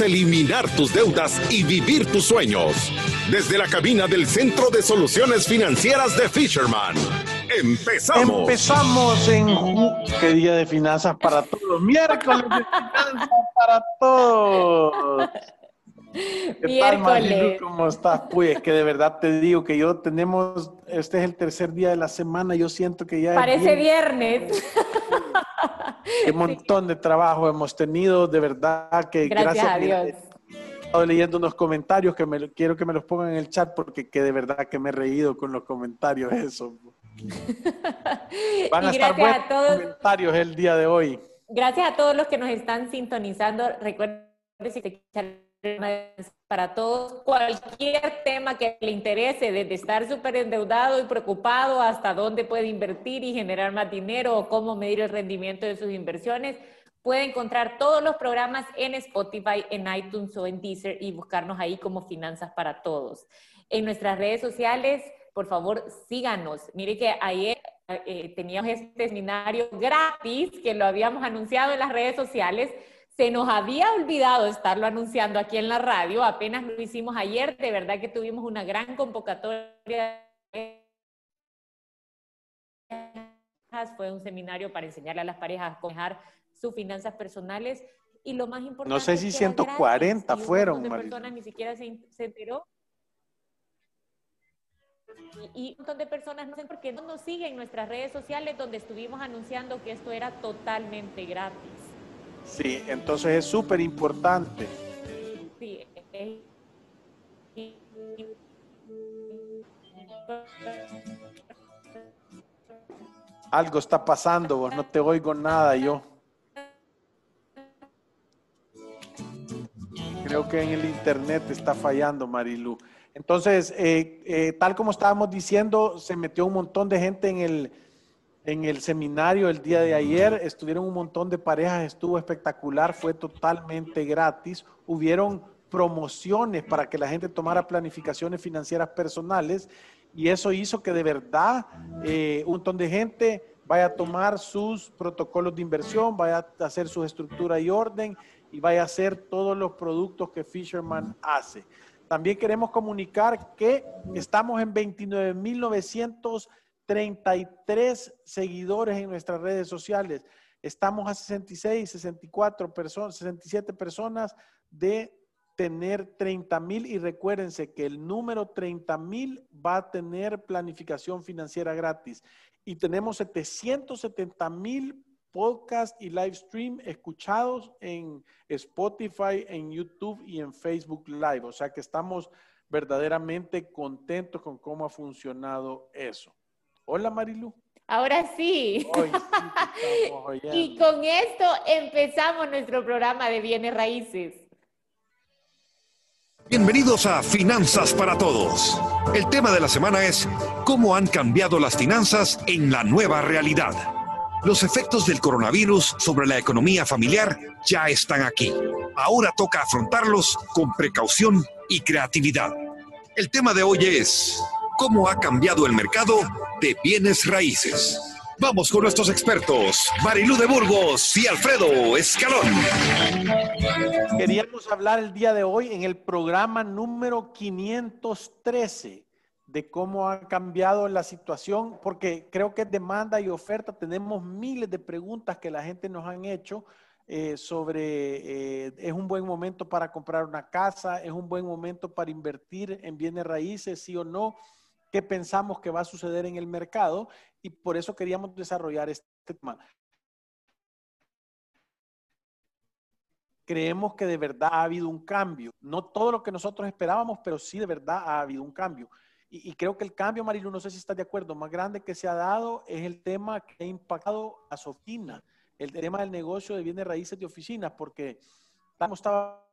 eliminar tus deudas y vivir tus sueños. Desde la cabina del Centro de Soluciones Financieras de Fisherman. Empezamos. Empezamos en qué día de finanzas para todos. Miércoles de finanzas para todos. ¿Qué tal, Marilu? ¿Cómo estás? Pues que de verdad te digo que yo tenemos, este es el tercer día de la semana, yo siento que ya... Parece viernes. Qué montón de trabajo hemos tenido, de verdad que gracias, a Dios. He estado leyendo unos comentarios que me, quiero que me los pongan en el chat porque que de verdad que me he reído con los comentarios eso. Van a estar buenos todos, comentarios el día de hoy. Gracias a todos los que nos están sintonizando. Recuerden si te para todos, cualquier tema que le interese, desde estar súper endeudado y preocupado hasta dónde puede invertir y generar más dinero o cómo medir el rendimiento de sus inversiones, puede encontrar todos los programas en Spotify, en iTunes o en Deezer y buscarnos ahí como Finanzas para Todos. En nuestras redes sociales, por favor, síganos. Mire que ayer eh, teníamos este seminario gratis que lo habíamos anunciado en las redes sociales se nos había olvidado estarlo anunciando aquí en la radio, apenas lo hicimos ayer, de verdad que tuvimos una gran convocatoria. Fue un seminario para enseñarle a las parejas a manejar sus finanzas personales y lo más importante. No sé si 140 fueron. Un montón de personas ni siquiera se, enteró. Y, un montón de personas no sé por qué no nos siguen en nuestras redes sociales donde estuvimos anunciando que esto era totalmente gratis. Sí, entonces es súper importante. Sí, Algo está pasando, vos no te oigo nada yo. Creo que en el internet está fallando, Marilu. Entonces, eh, eh, tal como estábamos diciendo, se metió un montón de gente en el, en el seminario el día de ayer. Estuvieron un montón de parejas, estuvo espectacular, fue totalmente gratis. Hubieron promociones para que la gente tomara planificaciones financieras personales y eso hizo que de verdad eh, un montón de gente vaya a tomar sus protocolos de inversión, vaya a hacer su estructura y orden y vaya a hacer todos los productos que Fisherman hace. También queremos comunicar que estamos en 29.900 33 seguidores en nuestras redes sociales. Estamos a 66, 64 personas, 67 personas de tener 30 mil y recuérdense que el número 30 mil va a tener planificación financiera gratis. Y tenemos 770 mil podcasts y live stream escuchados en Spotify, en YouTube y en Facebook Live. O sea que estamos verdaderamente contentos con cómo ha funcionado eso. Hola Marilu. Ahora sí. y con esto empezamos nuestro programa de bienes raíces. Bienvenidos a Finanzas para Todos. El tema de la semana es cómo han cambiado las finanzas en la nueva realidad. Los efectos del coronavirus sobre la economía familiar ya están aquí. Ahora toca afrontarlos con precaución y creatividad. El tema de hoy es cómo ha cambiado el mercado de bienes raíces. Vamos con nuestros expertos, Marilú de Burgos y Alfredo Escalón. Queríamos hablar el día de hoy en el programa número 513 de cómo ha cambiado la situación, porque creo que demanda y oferta. Tenemos miles de preguntas que la gente nos han hecho eh, sobre, eh, es un buen momento para comprar una casa, es un buen momento para invertir en bienes raíces, sí o no qué pensamos que va a suceder en el mercado y por eso queríamos desarrollar este tema. Creemos que de verdad ha habido un cambio, no todo lo que nosotros esperábamos, pero sí de verdad ha habido un cambio. Y, creo que el cambio, Marilu, no sé si estás de acuerdo, más grande que se ha dado es el tema que ha impactado a Sofina, el tema del negocio de bienes raíces de oficinas, porque estaba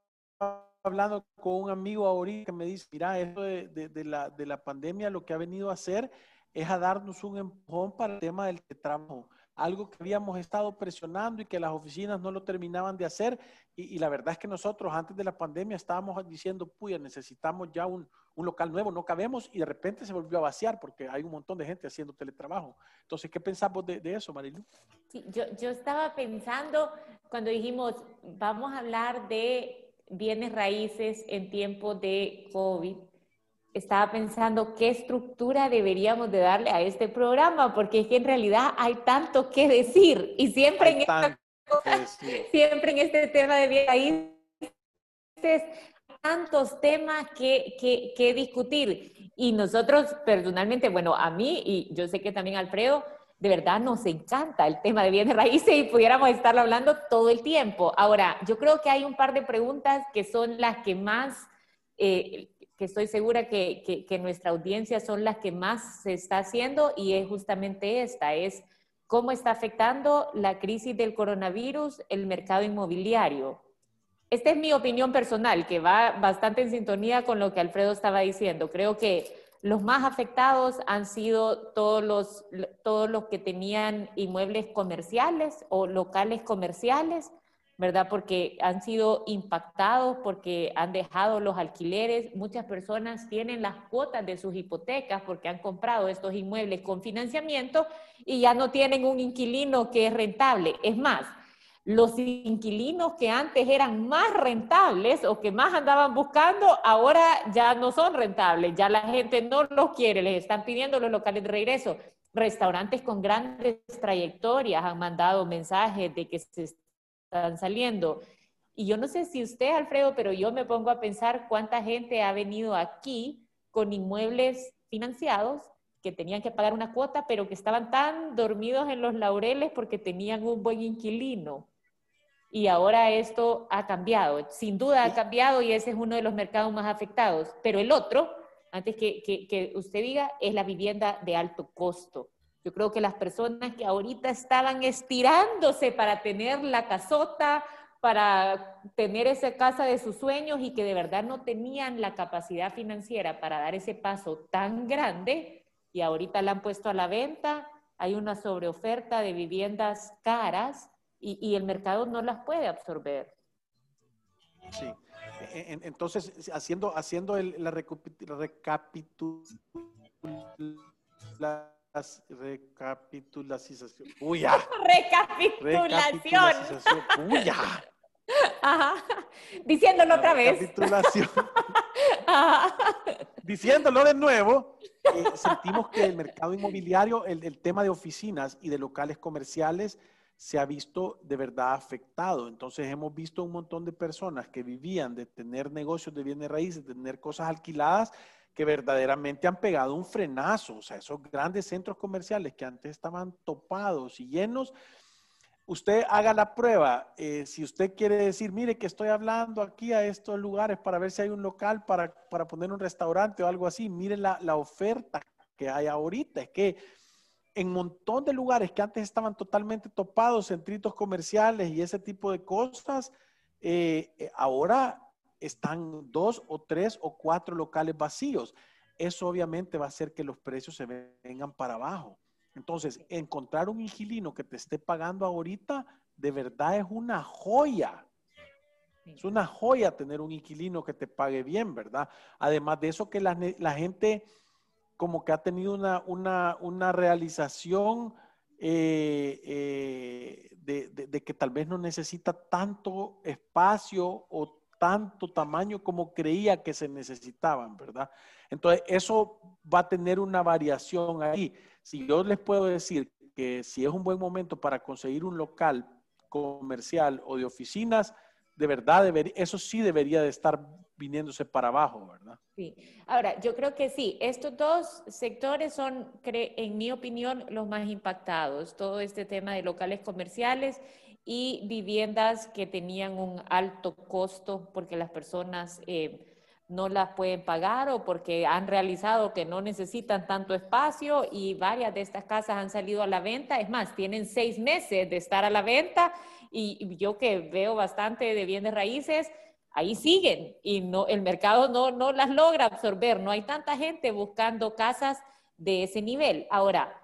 hablando con un amigo ahorita que me dice, mira, esto de, la, de la pandemia lo que ha venido a hacer es a darnos un empujón para el tema del trabajo algo que habíamos estado presionando y que las oficinas no lo terminaban de hacer. Y, la verdad es que nosotros antes de la pandemia estábamos diciendo, puya, necesitamos ya un, local nuevo, no cabemos y de repente se volvió a vaciar porque hay un montón de gente haciendo teletrabajo. Entonces, ¿qué pensamos de, eso, Marilu? Sí, yo, yo estaba pensando cuando dijimos, vamos a hablar de bienes raíces en tiempo de COVID estaba pensando qué estructura deberíamos de darle a este programa, porque es que en realidad hay tanto que decir y siempre, en, siempre en este tema de bien raíces tantos temas que, que, que, discutir. Y nosotros personalmente, bueno, a mí y yo sé que también Alfredo, de verdad nos encanta el tema de bienes raíces y pudiéramos estarlo hablando todo el tiempo. Ahora, yo creo que hay un par de preguntas que son las que más... Eh, que estoy segura que, que, nuestra audiencia son las que más se está haciendo y es justamente esta, es cómo está afectando la crisis del coronavirus el mercado inmobiliario. Esta es mi opinión personal, que va bastante en sintonía con lo que Alfredo estaba diciendo. Creo que los más afectados han sido todos los, todos los que tenían inmuebles comerciales o locales comerciales ¿verdad? Porque han sido impactados, porque han dejado los alquileres. Muchas personas tienen las cuotas de sus hipotecas porque han comprado estos inmuebles con financiamiento y ya no tienen un inquilino que es rentable. Es más, los inquilinos que antes eran más rentables o que más andaban buscando, ahora ya no son rentables, ya la gente no los quiere, les están pidiendo los locales de regreso. Restaurantes con grandes trayectorias han mandado mensajes de que se están saliendo. Y yo no sé si usted, Alfredo, pero yo me pongo a pensar cuánta gente ha venido aquí con inmuebles financiados que tenían que pagar una cuota, pero que estaban tan dormidos en los laureles porque tenían un buen inquilino. Y ahora esto ha cambiado, sin duda ha cambiado y ese es uno de los mercados más afectados. Pero el otro, antes que, que, que usted diga, es la vivienda de alto costo. Yo creo que las personas que ahorita estaban estirándose para tener la casota, para tener esa casa de sus sueños y que de verdad no tenían la capacidad financiera para dar ese paso tan grande y ahorita la han puesto a la venta, hay una sobreoferta de viviendas caras y, el mercado no las puede absorber. Sí. E, entonces, haciendo, haciendo la recapitulación recapitulación. Uy, ya. Recapitulación. Uy, ya. Ajá. Diciéndolo otra vez. Recapitulación. Diciéndolo de nuevo, eh, sentimos que el mercado inmobiliario, el, el tema de oficinas y de locales comerciales se ha visto de verdad afectado. Entonces hemos visto un montón de personas que vivían de tener negocios de bienes raíces, de tener cosas alquiladas, que verdaderamente han pegado un frenazo. O sea, esos grandes centros comerciales que antes estaban topados y llenos, usted haga la prueba. Eh, si usted quiere decir, mire que estoy hablando aquí a estos lugares para ver si hay un local para, poner un restaurante o algo así, mire la, oferta que hay ahorita. Es que en un montón de lugares que antes estaban totalmente topados, centritos comerciales y ese tipo de cosas, eh, eh, ahora están dos o tres o cuatro locales vacíos. Eso obviamente va a hacer que los precios se vengan para abajo. Entonces, encontrar un inquilino que te esté pagando ahorita, de verdad es una joya. Es una joya tener un inquilino que te pague bien, ¿verdad? Además de eso, que la, gente como que ha tenido una, realización eh, eh, de, de, que tal vez no necesita tanto espacio o tanto tamaño como creía que se necesitaban, ¿verdad? Entonces, eso va a tener una variación ahí. Si yo les puedo decir que si es un buen momento para conseguir un local comercial o de oficinas, de verdad, eso sí debería de estar viniéndose para abajo, ¿verdad? Sí. Ahora, yo creo que sí, estos dos sectores son, en mi opinión, los más impactados. Todo este tema de locales comerciales y viviendas que tenían un alto costo porque las personas eh, no las pueden pagar o porque han realizado que no necesitan tanto espacio y varias de estas casas han salido a la venta. Es más, tienen seis meses de estar a la venta Y, yo que veo bastante de bienes raíces, ahí siguen y no, el mercado no, no las logra absorber. No hay tanta gente buscando casas de ese nivel. Ahora,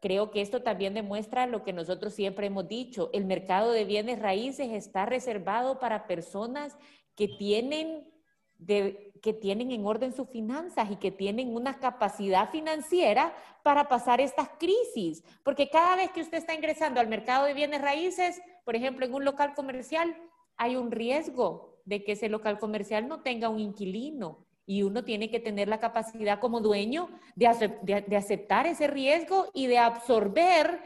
creo que esto también demuestra lo que nosotros siempre hemos dicho. El mercado de bienes raíces está reservado para personas que tienen de, que tienen en orden sus finanzas y que tienen una capacidad financiera para pasar estas crisis. Porque cada vez que usted está ingresando al mercado de bienes raíces, por ejemplo, en un local comercial, hay un riesgo de que ese local comercial no tenga un inquilino. Y uno tiene que tener la capacidad como dueño de, de aceptar ese riesgo y de absorber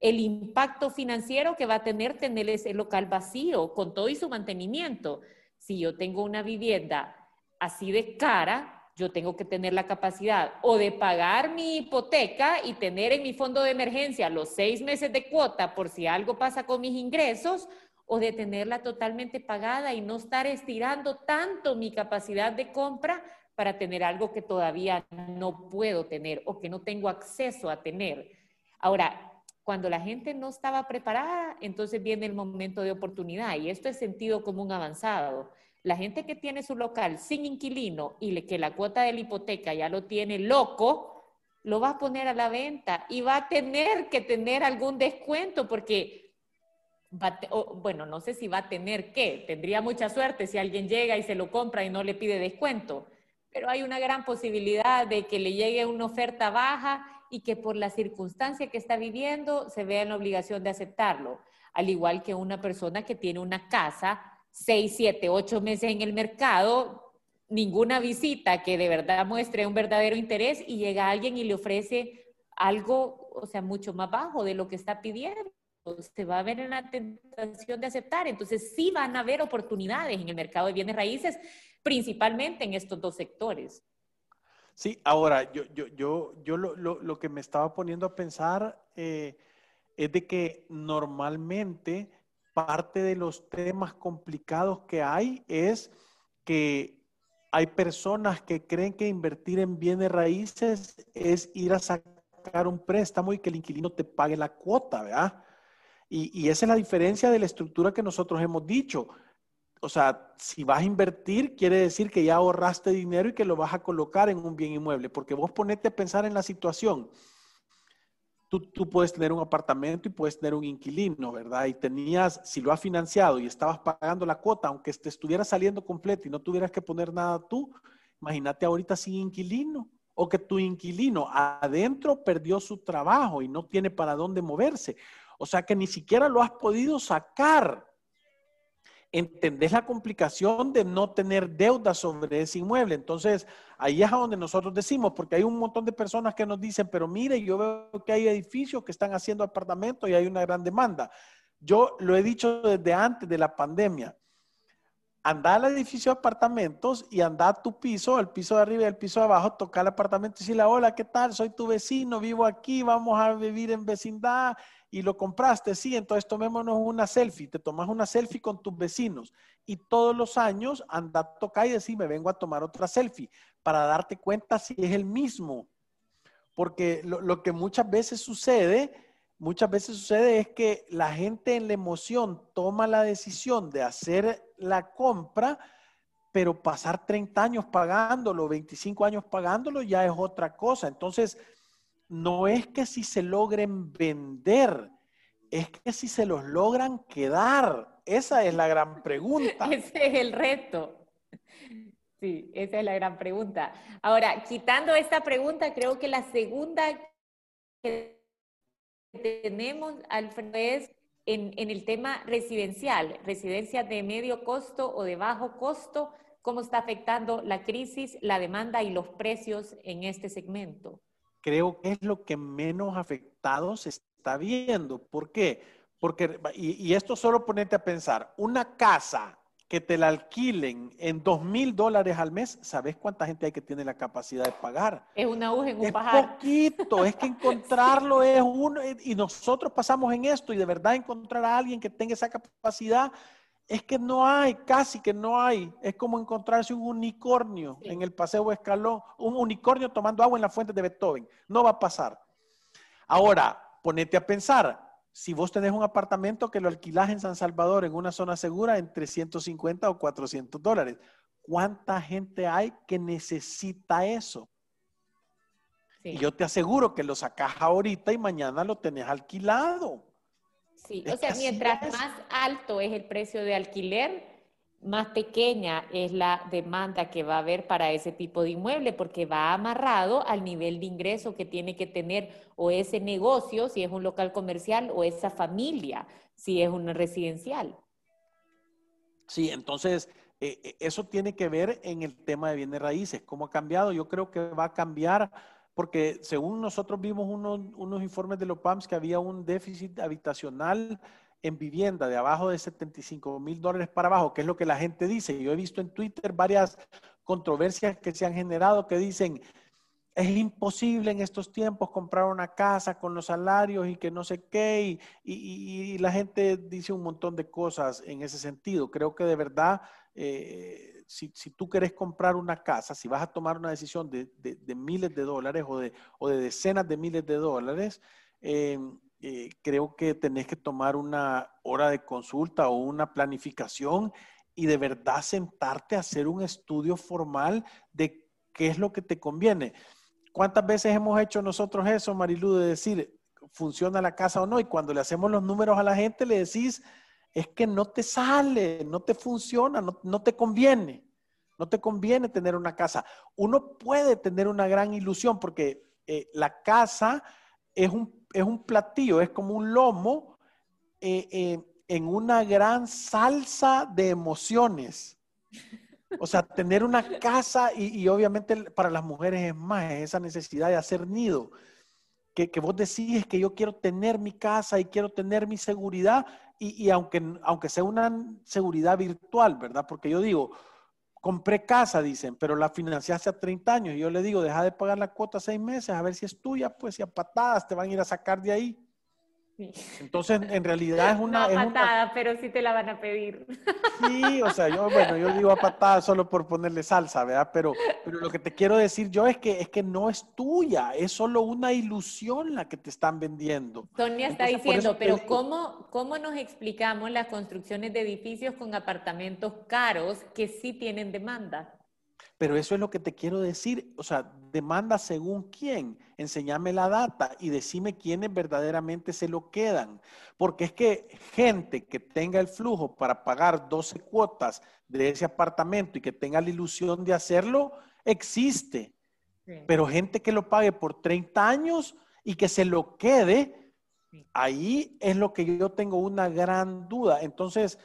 el impacto financiero que va a tener tener ese local vacío con todo y su mantenimiento. Si yo tengo una vivienda así de cara, yo tengo que tener la capacidad o de pagar mi hipoteca y tener en mi fondo de emergencia los seis meses de cuota por si algo pasa con mis ingresos, o de tenerla totalmente pagada y no estar estirando tanto mi capacidad de compra para tener algo que todavía no puedo tener o que no tengo acceso a tener. Ahora, cuando la gente no estaba preparada, entonces viene el momento de oportunidad y esto es sentido común avanzado. La gente que tiene su local sin inquilino y que la cuota de la hipoteca ya lo tiene loco, lo va a poner a la venta y va a tener que tener algún descuento porque, bueno, no sé si va a tener qué, tendría mucha suerte si alguien llega y se lo compra y no le pide descuento, pero hay una gran posibilidad de que le llegue una oferta baja y que por la circunstancia que está viviendo se vea en la obligación de aceptarlo, al igual que una persona que tiene una casa seis, siete, ocho meses en el mercado, ninguna visita que de verdad muestre un verdadero interés y llega alguien y le ofrece algo, o sea, mucho más bajo de lo que está pidiendo. Se va a ver en la tentación de aceptar. Entonces, sí van a haber oportunidades en el mercado de bienes raíces, principalmente en estos dos sectores. Sí, ahora, yo, yo, yo, yo lo, lo, que me estaba poniendo a pensar eh, es de que normalmente parte de los temas complicados que hay es que hay personas que creen que invertir en bienes raíces es ir a sacar un préstamo y que el inquilino te pague la cuota, ¿verdad? Y, esa es la diferencia de la estructura que nosotros hemos dicho. O sea, si vas a invertir, quiere decir que ya ahorraste dinero y que lo vas a colocar en un bien inmueble, porque vos ponete a pensar en la situación tú, puedes tener un apartamento y puedes tener un inquilino, ¿verdad? Y tenías, si lo has financiado y estabas pagando la cuota, aunque te estuviera saliendo completo y no tuvieras que poner nada tú, imagínate ahorita sin inquilino o que tu inquilino adentro perdió su trabajo y no tiene para dónde moverse. O sea que ni siquiera lo has podido sacar entendés la complicación de no tener deuda sobre ese inmueble. Entonces, ahí es a donde nosotros decimos, porque hay un montón de personas que nos dicen, pero mire, yo veo que hay edificios que están haciendo apartamentos y hay una gran demanda. Yo lo he dicho desde antes de la pandemia. Anda al edificio de apartamentos y anda a tu piso, el piso de arriba y el piso de abajo, toca el apartamento y decirle, hola, ¿qué tal? Soy tu vecino, vivo aquí, vamos a vivir en vecindad y lo compraste, sí, entonces tomémonos una selfie, te tomas una selfie con tus vecinos y todos los años anda a tocar y decir, me vengo a tomar otra selfie para darte cuenta si es el mismo. Porque lo, lo que muchas veces sucede, muchas veces sucede es que la gente en la emoción toma la decisión de hacer la compra, pero pasar 30 años pagándolo, 25 años pagándolo ya es otra cosa. Entonces, no es que si se logren vender, es que si se los logran quedar. Esa es la gran pregunta. Ese es el reto. Sí, esa es la gran pregunta. Ahora, quitando esta pregunta, creo que la segunda que tenemos, Alfredo, es en, en el tema residencial, residencias de medio costo o de bajo costo, cómo está afectando la crisis, la demanda y los precios en este segmento creo que es lo que menos afectado se está viendo. ¿Por qué? Porque, y, esto solo ponete a pensar, una casa que te la alquilen en dos mil dólares al mes, ¿sabes cuánta gente hay que tiene la capacidad de pagar? Es una aguja en un es poquito, es que encontrarlo es uno, y nosotros pasamos en esto y de verdad encontrar a alguien que tenga esa capacidad es que no hay, casi que no hay. Es como encontrarse un unicornio en el paseo escalón, un unicornio tomando agua en la fuente de Beethoven. No va a pasar. Ahora, ponete a pensar, si vos tenés un apartamento que lo alquilás en San Salvador en una zona segura en 350 o 400 dólares. ¿Cuánta gente hay que necesita eso? Y yo te aseguro que lo sacas ahorita y mañana lo tenés alquilado. Sí, o sea, mientras más alto es el precio de alquiler, más pequeña es la demanda que va a haber para ese tipo de inmueble, porque va amarrado al nivel de ingreso que tiene que tener o ese negocio, si es un local comercial, o esa familia, si es una residencial. Sí, entonces eh, eh, eso tiene que ver en el tema de bienes raíces. ¿Cómo ha cambiado? Yo creo que va a cambiar porque según nosotros vimos unos, informes de los PAMS que había un déficit habitacional en vivienda de abajo de 75 mil dólares para abajo, que es lo que la gente dice. Yo he visto en Twitter varias controversias que se han generado que dicen, es imposible en estos tiempos comprar una casa con los salarios y que no sé qué, y, la gente dice un montón de cosas en ese sentido. Creo que de verdad, eh, si, tú querés comprar una casa, si vas a tomar una decisión de, miles de dólares o de, decenas de miles de dólares, eh, eh, creo que tenés que tomar una hora de consulta o una planificación y de verdad sentarte a hacer un estudio formal de qué es lo que te conviene. ¿Cuántas veces hemos hecho nosotros eso, Marilu, de decir, funciona la casa o no? Y cuando le hacemos los números a la gente, le decís, es que no te sale, no te funciona, no, te conviene. No te conviene tener una casa. Uno puede tener una gran ilusión porque eh, la casa es un es un platillo, es como un lomo eh, eh, en una gran salsa de emociones. O sea, tener una casa y, obviamente para las mujeres es más, esa necesidad de hacer nido. Que, vos decís que yo quiero tener mi casa y quiero tener mi seguridad y, y, aunque, aunque sea una seguridad virtual, ¿verdad? Porque yo digo, compré casa, dicen, pero la financiaste a 30 años. Y yo le digo, deja de pagar la cuota seis meses, a ver si es tuya, pues si a patadas te van a ir a sacar de ahí. Entonces, en realidad es una... No a patada, pero sí te la van a pedir. Sí, o sea, yo, bueno, yo digo a patada solo por ponerle salsa, ¿verdad? Pero, pero lo que te quiero decir yo es que, es que no es tuya, es solo una ilusión la que te están vendiendo. Sonia está diciendo, pero ¿cómo, ¿cómo nos explicamos las construcciones de edificios con apartamentos caros que sí tienen demanda? Pero eso es lo que te quiero decir. O sea, demanda según quién. Enséñame la data y decime quiénes verdaderamente se lo quedan. Porque es que gente que tenga el flujo para pagar 12 cuotas de ese apartamento y que tenga la ilusión de hacerlo, existe. Pero gente que lo pague por 30 años y que se lo quede, ahí es lo que yo tengo una gran duda. Entonces,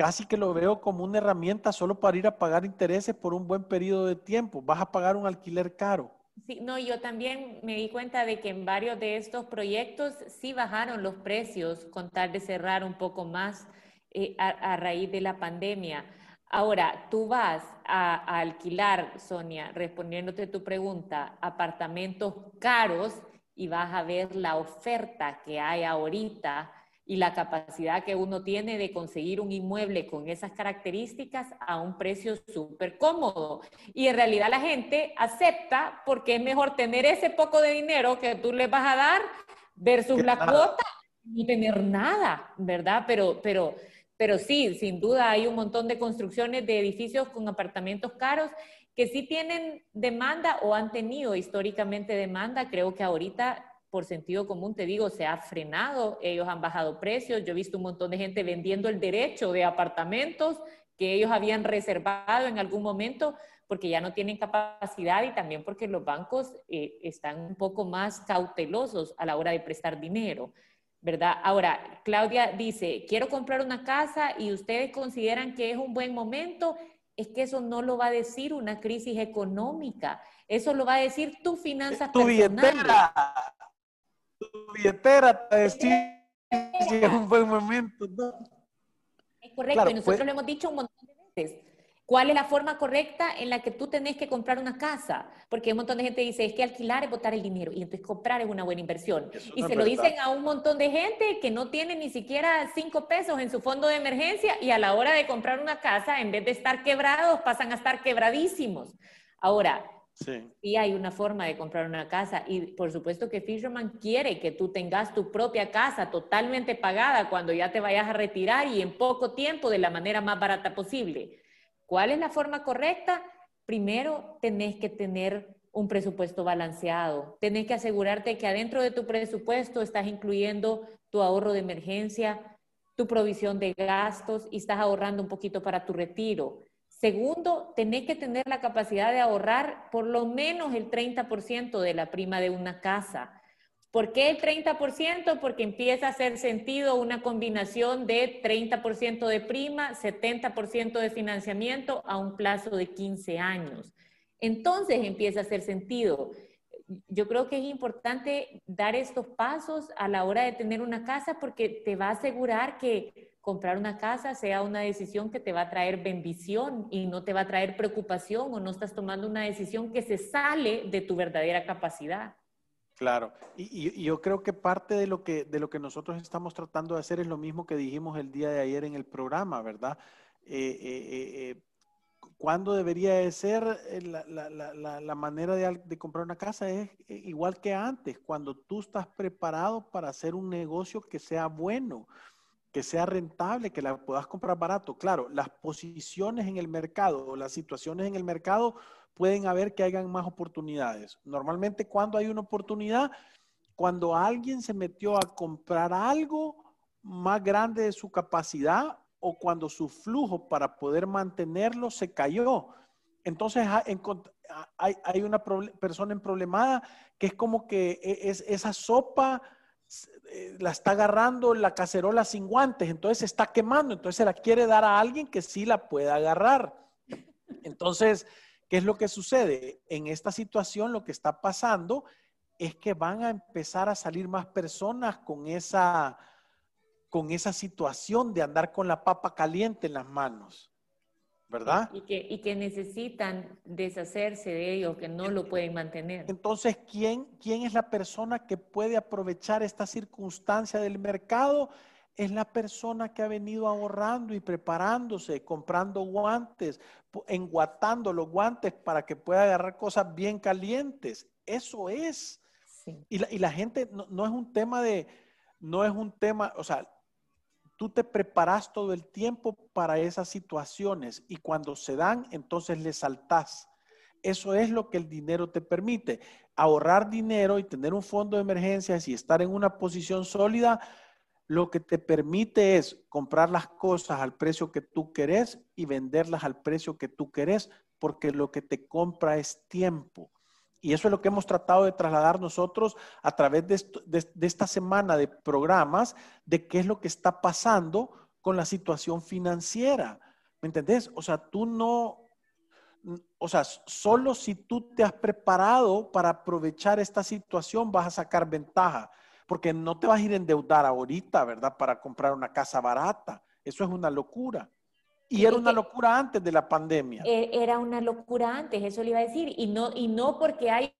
casi que lo veo como una herramienta solo para ir a pagar intereses por un buen periodo de tiempo. Vas a pagar un alquiler caro. Sí, no, yo también me di cuenta de que en varios de estos proyectos sí bajaron los precios con tal de cerrar un poco más eh, a, raíz de la pandemia. Ahora, tú vas a, a alquilar, Sonia, respondiéndote tu pregunta, apartamentos caros y vas a ver la oferta que hay ahorita y la capacidad que uno tiene de conseguir un inmueble con esas características a un precio súper cómodo. Y en realidad la gente acepta porque es mejor tener ese poco de dinero que tú le vas a dar versus la cuota y tener nada, ¿verdad? Pero, pero, pero sí, sin duda hay un montón de construcciones de edificios con apartamentos caros que sí tienen demanda o han tenido históricamente demanda. Creo que ahorita por sentido común, te digo, se ha frenado, ellos han bajado precios, yo he visto un montón de gente vendiendo el derecho de apartamentos que ellos habían reservado en algún momento porque ya no tienen capacidad y también porque los bancos eh, están un poco más cautelosos a la hora de prestar dinero, ¿verdad? Ahora, Claudia dice, quiero comprar una casa y ustedes consideran que es un buen momento, es que eso no lo va a decir una crisis económica, eso lo va a decir tu finanzas tu billetera tu billetera te decir si es un buen momento. Es correcto, y nosotros lo hemos dicho un montón de veces. ¿Cuál es la forma correcta en la que tú tenés que comprar una casa? Porque un montón de gente dice, es que alquilar es botar el dinero y entonces comprar es una buena inversión. y se lo dicen a un montón de gente que no tiene ni siquiera cinco pesos en su fondo de emergencia y a la hora de comprar una casa, en vez de estar quebrados, pasan a estar quebradísimos. Ahora, Sí. Y hay una forma de comprar una casa. Y por supuesto que Fisherman quiere que tú tengas tu propia casa totalmente pagada cuando ya te vayas a retirar y en poco tiempo de la manera más barata posible. ¿Cuál es la forma correcta? Primero, tenés que tener un presupuesto balanceado. Tenés que asegurarte que adentro de tu presupuesto estás incluyendo tu ahorro de emergencia, tu provisión de gastos y estás ahorrando un poquito para tu retiro. Segundo, tenés que tener la capacidad de ahorrar por lo menos el 30% de la prima de una casa. ¿Por qué el 30%? Porque empieza a hacer sentido una combinación de 30% de prima, 70% de financiamiento a un plazo de 15 años. Entonces empieza a hacer sentido. Yo creo que es importante dar estos pasos a la hora de tener una casa porque te va a asegurar que comprar una casa sea una decisión que te va a traer bendición y no te va a traer preocupación o no estás tomando una decisión que se sale de tu verdadera capacidad. Claro, y, yo creo que parte de lo que, de lo que nosotros estamos tratando de hacer es lo mismo que dijimos el día de ayer en el programa, ¿verdad? Eh, eh, eh, ¿Cuándo debería de ser la, la, la, manera de, de, comprar una casa? Es igual que antes, cuando tú estás preparado para hacer un negocio que sea bueno que sea rentable, que la puedas comprar barato. Claro, las posiciones en el mercado o las situaciones en el mercado pueden haber que hayan más oportunidades. Normalmente cuando hay una oportunidad, cuando alguien se metió a comprar algo más grande de su capacidad o cuando su flujo para poder mantenerlo se cayó. Entonces hay, una persona en problemada que es como que e, es, esa sopa la está agarrando la cacerola sin guantes, entonces se está quemando, entonces se la quiere dar a alguien que sí la pueda agarrar. Entonces, ¿qué es lo que sucede? En esta situación lo que está pasando es que van a empezar a salir más personas con esa, con esa situación de andar con la papa caliente en las manos. ¿Verdad? Y que, y que necesitan deshacerse de ello, que no lo pueden mantener. Entonces, ¿quién, ¿quién es la persona que puede aprovechar esta circunstancia del mercado? Es la persona que ha venido ahorrando y preparándose, comprando guantes, enguatando los guantes para que pueda agarrar cosas bien calientes. Eso es. Y, la, y, la, gente no, no es un tema de, no es un tema, o sea, Tú te preparas todo el tiempo para esas situaciones y cuando se dan, entonces le saltás. Eso es lo que el dinero te permite. Ahorrar dinero y tener un fondo de emergencias y estar en una posición sólida, lo que te permite es comprar las cosas al precio que tú querés y venderlas al precio que tú querés, porque lo que te compra es tiempo. Y eso es lo que hemos tratado de trasladar nosotros a través de, esta semana de programas de qué es lo que está pasando con la situación financiera. ¿Me entendés? O sea, tú no, o sea, solo si tú te has preparado para aprovechar esta situación vas a sacar ventaja, porque no te vas a ir a endeudar ahorita, ¿verdad? Para comprar una casa barata. Eso es una locura. Y era una locura antes de la pandemia. E, era una locura antes, eso le iba a decir. Y no, y no porque hay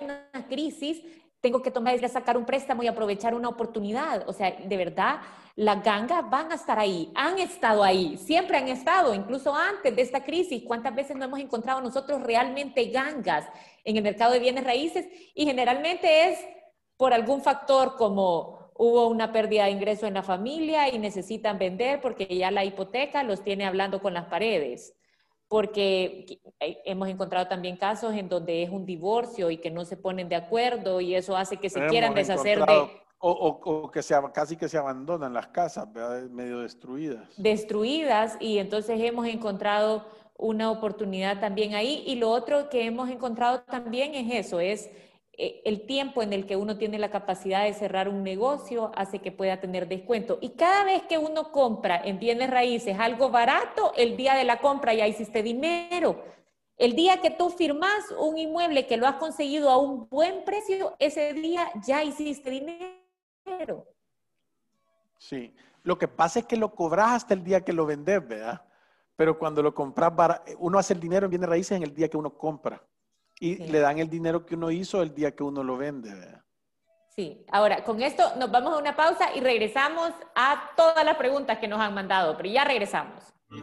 una crisis, tengo que tomar sacar un préstamo y aprovechar una oportunidad. O sea, de verdad, las gangas van a estar ahí, han estado ahí, siempre han estado, incluso antes de esta crisis. ¿Cuántas veces no hemos encontrado nosotros realmente gangas en el mercado de bienes raíces? Y generalmente es por algún factor como hubo una pérdida de ingreso en la familia y necesitan vender porque ya la hipoteca los tiene hablando con las paredes. Porque hemos encontrado también casos en donde es un divorcio y que no se ponen de acuerdo y eso hace que se quieran deshacer de... O, o, que se, casi que se abandonan las casas, medio destruidas. Destruidas y entonces hemos encontrado una oportunidad también ahí. Y lo otro que hemos encontrado también es eso, es eh, el tiempo en el que uno tiene la capacidad de cerrar un negocio hace que pueda tener descuento. Y cada vez que uno compra en bienes raíces algo barato, el día de la compra ya hiciste dinero. El día que tú firmas un inmueble que lo has conseguido a un buen precio, ese día ya hiciste dinero. Sí, lo que pasa es que lo cobras hasta el día que lo vendes, ¿verdad? Pero cuando lo compras, uno hace el dinero en bienes raíces en el día que uno compra. Y le dan el dinero que uno hizo el día que uno lo vende. ¿verdad? Sí, ahora con esto nos vamos a una pausa y regresamos a todas las preguntas que nos han mandado, pero ya regresamos. Mm.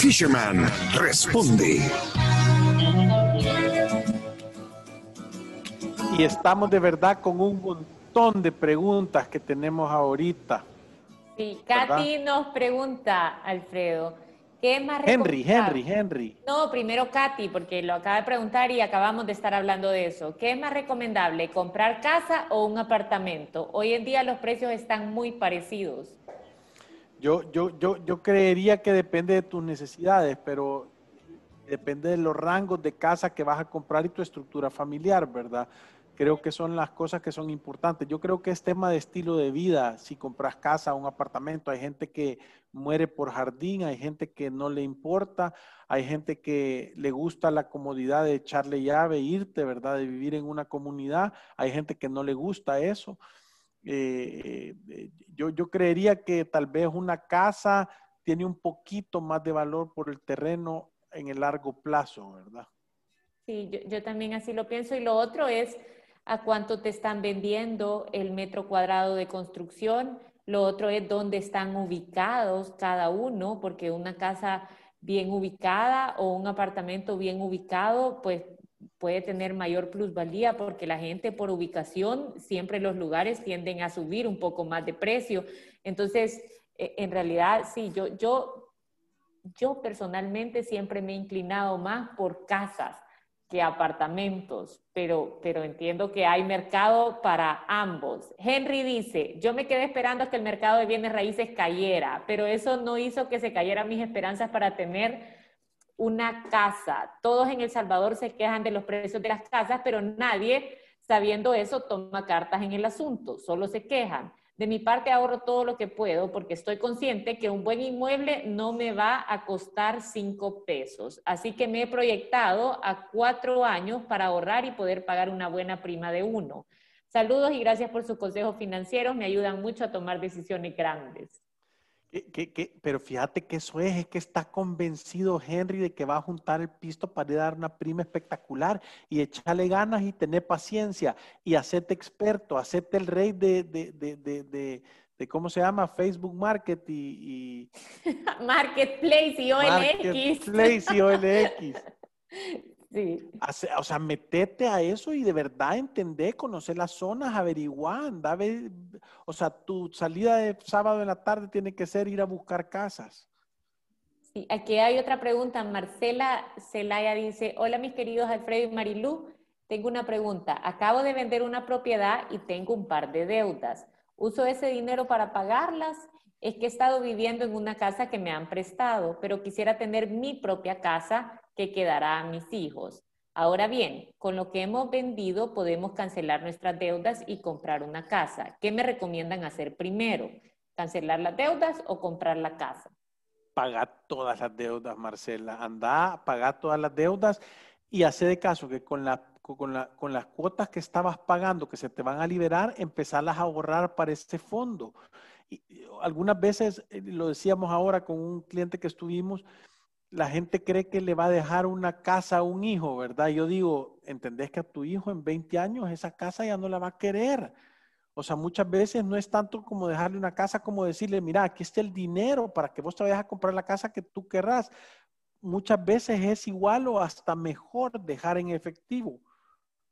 Fisherman responde. Y estamos de verdad con un montón de preguntas que tenemos ahorita. Sí, Katy nos pregunta, Alfredo, ¿qué es más Henry, Henry, Henry. No, primero Katy, porque lo acaba de preguntar y acabamos de estar hablando de eso. ¿Qué es más recomendable, comprar casa o un apartamento? Hoy en día los precios están muy parecidos. Yo, yo, yo, yo creería que depende de tus necesidades, pero depende de los rangos de casa que vas a comprar y tu estructura familiar, ¿verdad? Creo que son las cosas que son importantes. Yo creo que es tema de estilo de vida. Si compras casa un apartamento, hay gente que muere por jardín, hay gente que no le importa, hay gente que le gusta la comodidad de echarle llave, e irte, ¿verdad? De vivir en una comunidad, hay gente que no le gusta eso. Eh, eh, yo, yo creería que tal vez una casa tiene un poquito más de valor por el terreno en el largo plazo, ¿verdad? Sí, yo, yo, también así lo pienso. Y lo otro es a cuánto te están vendiendo el metro cuadrado de construcción. Lo otro es dónde están ubicados cada uno, porque una casa bien ubicada o un apartamento bien ubicado, pues puede tener mayor plusvalía porque la gente por ubicación, siempre los lugares tienden a subir un poco más de precio. Entonces, e, en realidad, sí, yo, yo, yo personalmente siempre me he inclinado más por casas que apartamentos, pero, pero entiendo que hay mercado para ambos. Henry dice, yo me quedé esperando que el mercado de bienes raíces cayera, pero eso no hizo que se cayeran mis esperanzas para tener una casa. Todos en El Salvador se quejan de los precios de las casas, pero nadie, sabiendo eso, toma cartas en el asunto, solo se quejan. De mi parte ahorro todo lo que puedo porque estoy consciente que un buen inmueble no me va a costar cinco pesos. Así que me he proyectado a cuatro años para ahorrar y poder pagar una buena prima de uno. Saludos y gracias por sus consejos financieros. Me ayudan mucho a tomar decisiones grandes. Pero fíjate que eso es, es que está convencido Henry de que va a juntar el pisto para dar una prima espectacular y echarle ganas y tener paciencia y hacerte experto, hacerte el rey de, de, de, de ¿cómo se llama? Facebook Market y... Marketplace y OLX. Marketplace y OLX. Sí. O sea, metete a eso y de verdad entender, conocer las zonas, averiguar, anda, o sea, tu salida de sábado en la tarde tiene que ser ir a buscar casas. Sí, aquí hay otra pregunta. Marcela Celaya dice, hola mis queridos Alfredo y Marilú, tengo una pregunta. Acabo de vender una propiedad y tengo un par de deudas. ¿Uso ese dinero para pagarlas? Es que he estado viviendo en una casa que me han prestado, pero quisiera tener mi propia casa que quedará a mis hijos. Ahora bien, con lo que hemos vendido podemos cancelar nuestras deudas y comprar una casa. ¿Qué me recomiendan hacer primero? ¿Cancelar las deudas o comprar la casa? Pagar todas las deudas, Marcela. Anda, pagar todas las deudas y hacer de caso que con, con las cuotas que estabas pagando, que se te van a liberar, empezarlas a ahorrar para este fondo. Y, algunas veces, eh, lo decíamos ahora con un cliente que estuvimos, la gente cree que le va a dejar una casa a un hijo, ¿verdad? Yo digo, ¿entendés que a tu hijo en 20 años esa casa ya no la va a querer? O sea, muchas veces no es tanto como dejarle una casa como decirle, mira, aquí está el dinero para que vos te vayas a comprar la casa que tú querrás. Muchas veces es igual o hasta mejor dejar en efectivo,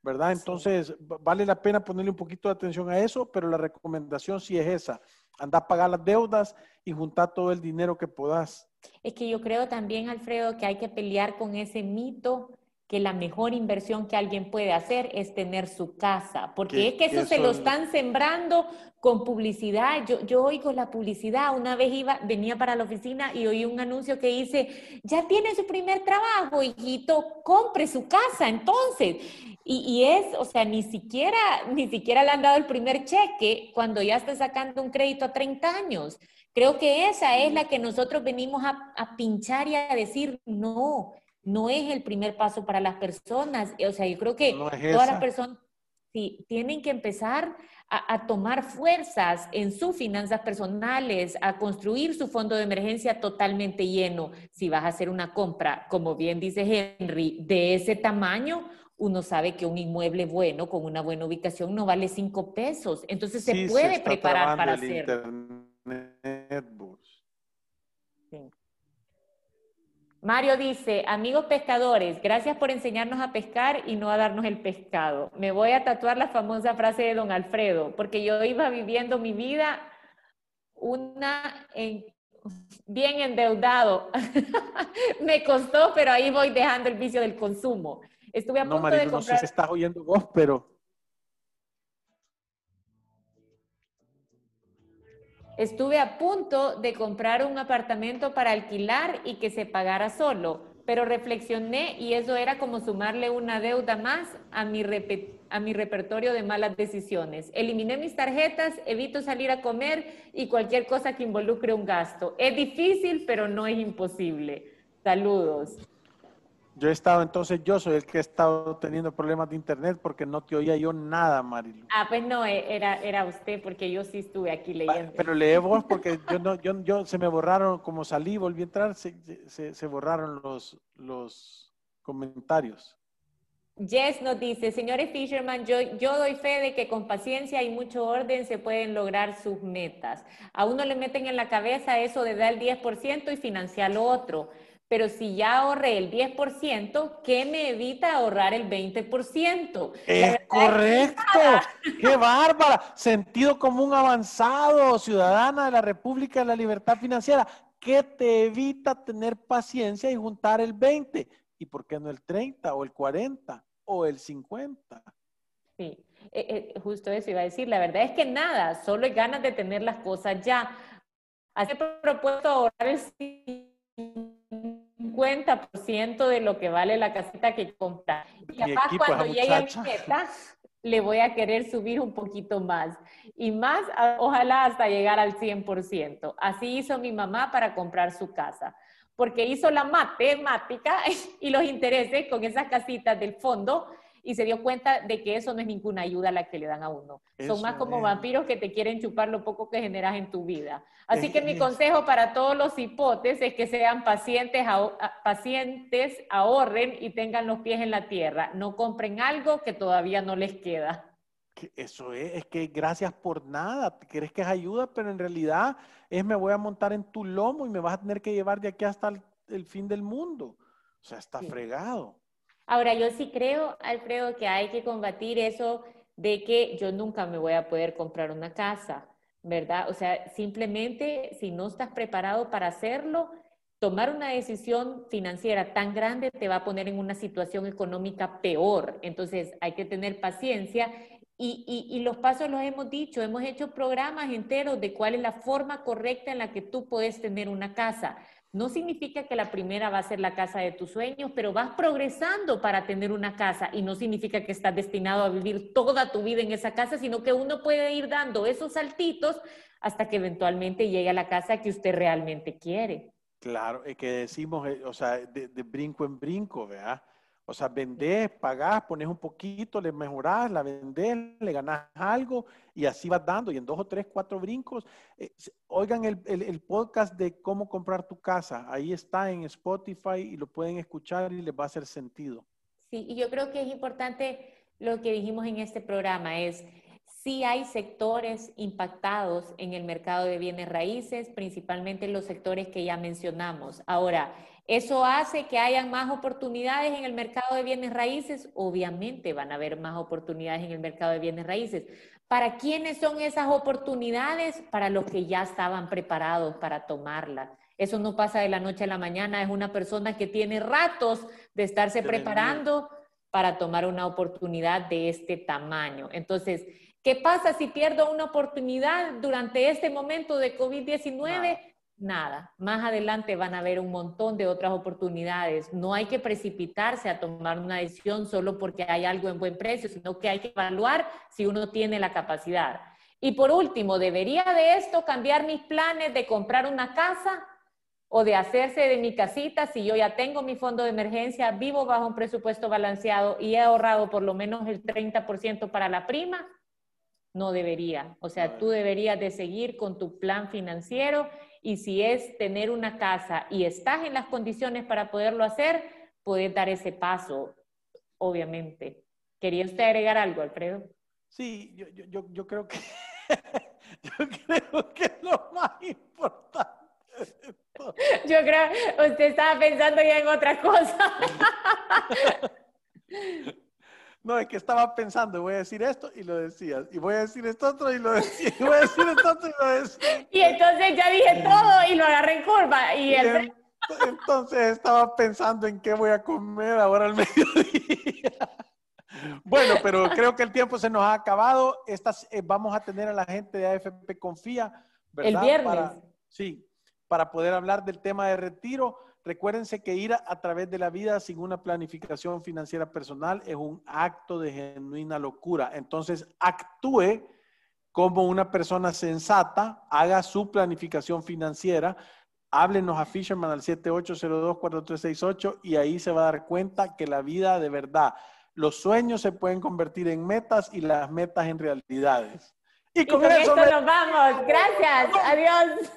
¿verdad? Entonces, vale la pena ponerle un poquito de atención a eso, pero la recomendación sí es esa. Anda a pagar las deudas y juntar todo el dinero que puedas. Es que yo creo también, Alfredo, que hay que pelear con ese mito que la mejor inversión que alguien puede hacer es tener su casa, porque es que eso, se lo están sembrando con publicidad. Yo, yo oigo la publicidad, una vez iba, venía para la oficina y oí un anuncio que dice, ya tiene su primer trabajo, hijito, compre su casa entonces. Y, y, es, o sea, ni siquiera, ni siquiera le han dado el primer cheque cuando ya está sacando un crédito a 30 años. Creo que esa es la que nosotros venimos a, pinchar y a decir, no, no es el primer paso para las personas. O sea, yo creo que todas las personas sí, tienen que empezar a, a, tomar fuerzas en sus finanzas personales, a construir su fondo de emergencia totalmente lleno. Si vas a hacer una compra, como bien dice Henry, de ese tamaño, uno sabe que un inmueble bueno, con una buena ubicación, no vale cinco pesos. Entonces se puede preparar para Mario dice, amigos pescadores, gracias por enseñarnos a pescar y no a darnos el pescado. Me voy a tatuar la famosa frase de don Alfredo, porque yo iba viviendo mi vida una bien endeudado. Me costó, pero ahí voy dejando el vicio del consumo. Estuve a punto de comprar... No sé si estás oyendo vos, pero Estuve a punto de comprar un apartamento para alquilar y que se pagara solo, pero reflexioné y eso era como sumarle una deuda más a mi, a mi repertorio de malas decisiones. Eliminé mis tarjetas, evito salir a comer y cualquier cosa que involucre un gasto. Es difícil, pero no es imposible. Saludos. Yo he estado, entonces yo soy el que he estado teniendo problemas de internet porque no te oía yo nada, Marilu. Ah, pues no, e, era, era usted porque yo sí estuve aquí leyendo. Pero lee vos porque yo no, yo, yo se me borraron, como salí, volví a entrar, se, se, se borraron los, los comentarios. Jess nos dice, señores Fisherman, yo, yo doy fe de que con paciencia y mucho orden se pueden lograr sus metas. A uno le meten en la cabeza eso de dar el 10% y financiar lo otro pero si ya ahorré el 10%, ¿qué me evita ahorrar el 20%? Es correcto. ¡Qué bárbara! Sentido común avanzado, ciudadana de la República de la Libertad Financiera. ¿Qué te evita tener paciencia y juntar el 20? ¿Y por qué no el 30 o el 40 o el 50? Sí, eh, eh, justo eso iba a decir. La verdad es que nada, solo hay ganas de tener las cosas ya. Hace propuesto ahorrar el 50% de lo que vale la casita que compra. Y capaz cuando llegue a mi meta, le voy a querer subir un poquito más. Y más, ojalá hasta llegar al 100%. Así hizo mi mamá para comprar su casa. Porque hizo la matemática y los intereses con esas casitas del fondo y se dio cuenta de que eso no es ninguna ayuda a la que le dan a uno. Son más como vampiros que te quieren chupar lo poco que generas en tu vida. Así que mi consejo para todos los hipotes es que sean pacientes, pacientes, ahorren y tengan los pies en la tierra. No compren algo que todavía no les queda. Eso es, es que gracias por nada, crees que es ayuda, pero en realidad es me voy a montar en tu lomo y me vas a tener que llevar de aquí hasta el, fin del mundo. O sea, está fregado. Ahora, yo sí creo, Alfredo, que hay que combatir eso de que yo nunca me voy a poder comprar una casa, ¿verdad? O sea, simplemente si no estás preparado para hacerlo, tomar una decisión financiera tan grande te va a poner en una situación económica peor. Entonces, hay que tener paciencia y, los pasos los hemos dicho, hemos hecho programas enteros de cuál es la forma correcta en la que tú puedes tener una casa. No significa que la primera va a ser la casa de tus sueños, pero vas progresando para tener una casa y no significa que estás destinado a vivir toda tu vida en esa casa, sino que uno puede ir dando esos saltitos hasta que eventualmente llegue a la casa que usted realmente quiere. Claro, es que decimos, eh, o sea, de, brinco en brinco, ¿verdad? O sea, vendés, pagás, pones un poquito, le mejorás, la vendés, le ganás algo y así vas dando. Y en dos o tres, cuatro brincos. Eh, oigan el, el, podcast de cómo comprar tu casa. Ahí está en Spotify y lo pueden escuchar y les va a hacer sentido. Sí, y yo creo que es importante lo que dijimos en este programa, es sí hay sectores impactados en el mercado de bienes raíces, principalmente los sectores que ya mencionamos. Ahora, ¿Eso hace que hayan más oportunidades en el mercado de bienes raíces? Obviamente van a haber más oportunidades en el mercado de bienes raíces. ¿Para quiénes son esas oportunidades? Para los que ya estaban preparados para tomarlas. Eso no pasa de la noche a la mañana, es una persona que tiene ratos de estarse preparando para tomar una oportunidad de este tamaño. Entonces, ¿qué pasa si pierdo una oportunidad durante este momento de COVID-19? Nada. Más adelante van a haber un montón de otras oportunidades. No hay que precipitarse a tomar una decisión solo porque hay algo en buen precio, sino que hay que evaluar si uno tiene la capacidad. Y por último, ¿debería de esto cambiar mis planes de comprar una casa o de hacerse de mi casita si yo ya tengo mi fondo de emergencia, vivo bajo un presupuesto balanceado y he ahorrado por lo menos el 30% para la prima? No debería. O sea, tú deberías de seguir con tu plan financiero y si es tener una casa y estás en las condiciones para poderlo hacer, puedes dar ese paso, obviamente. ¿Quería usted agregar algo, Alfredo? Sí, yo, yo, yo creo que yo creo que es lo más importante. Yo creo, usted estaba pensando ya en otra cosa. No, es que estaba pensando, voy a decir esto y lo decías, y voy a decir esto otro y lo decía, y voy a decir esto otro y lo decía. Y entonces ya dije todo y lo agarré en curva. Y, entonces estaba pensando en qué voy a comer ahora al mediodía. Bueno, pero creo que el tiempo se nos ha acabado. Estas, eh, vamos a tener a la gente de AFP Confía, ¿verdad? El viernes. sí, para poder hablar del tema de retiro. Recuérdense que ir a, través de la vida sin una planificación financiera personal es un acto de genuina locura. Entonces, actúe como una persona sensata, haga su planificación financiera, háblenos a Fisherman al 7802-4368 y ahí se va a dar cuenta que la vida de verdad, los sueños se pueden convertir en metas y las metas en realidades. Y con, eso, nos vamos. Gracias. Adiós.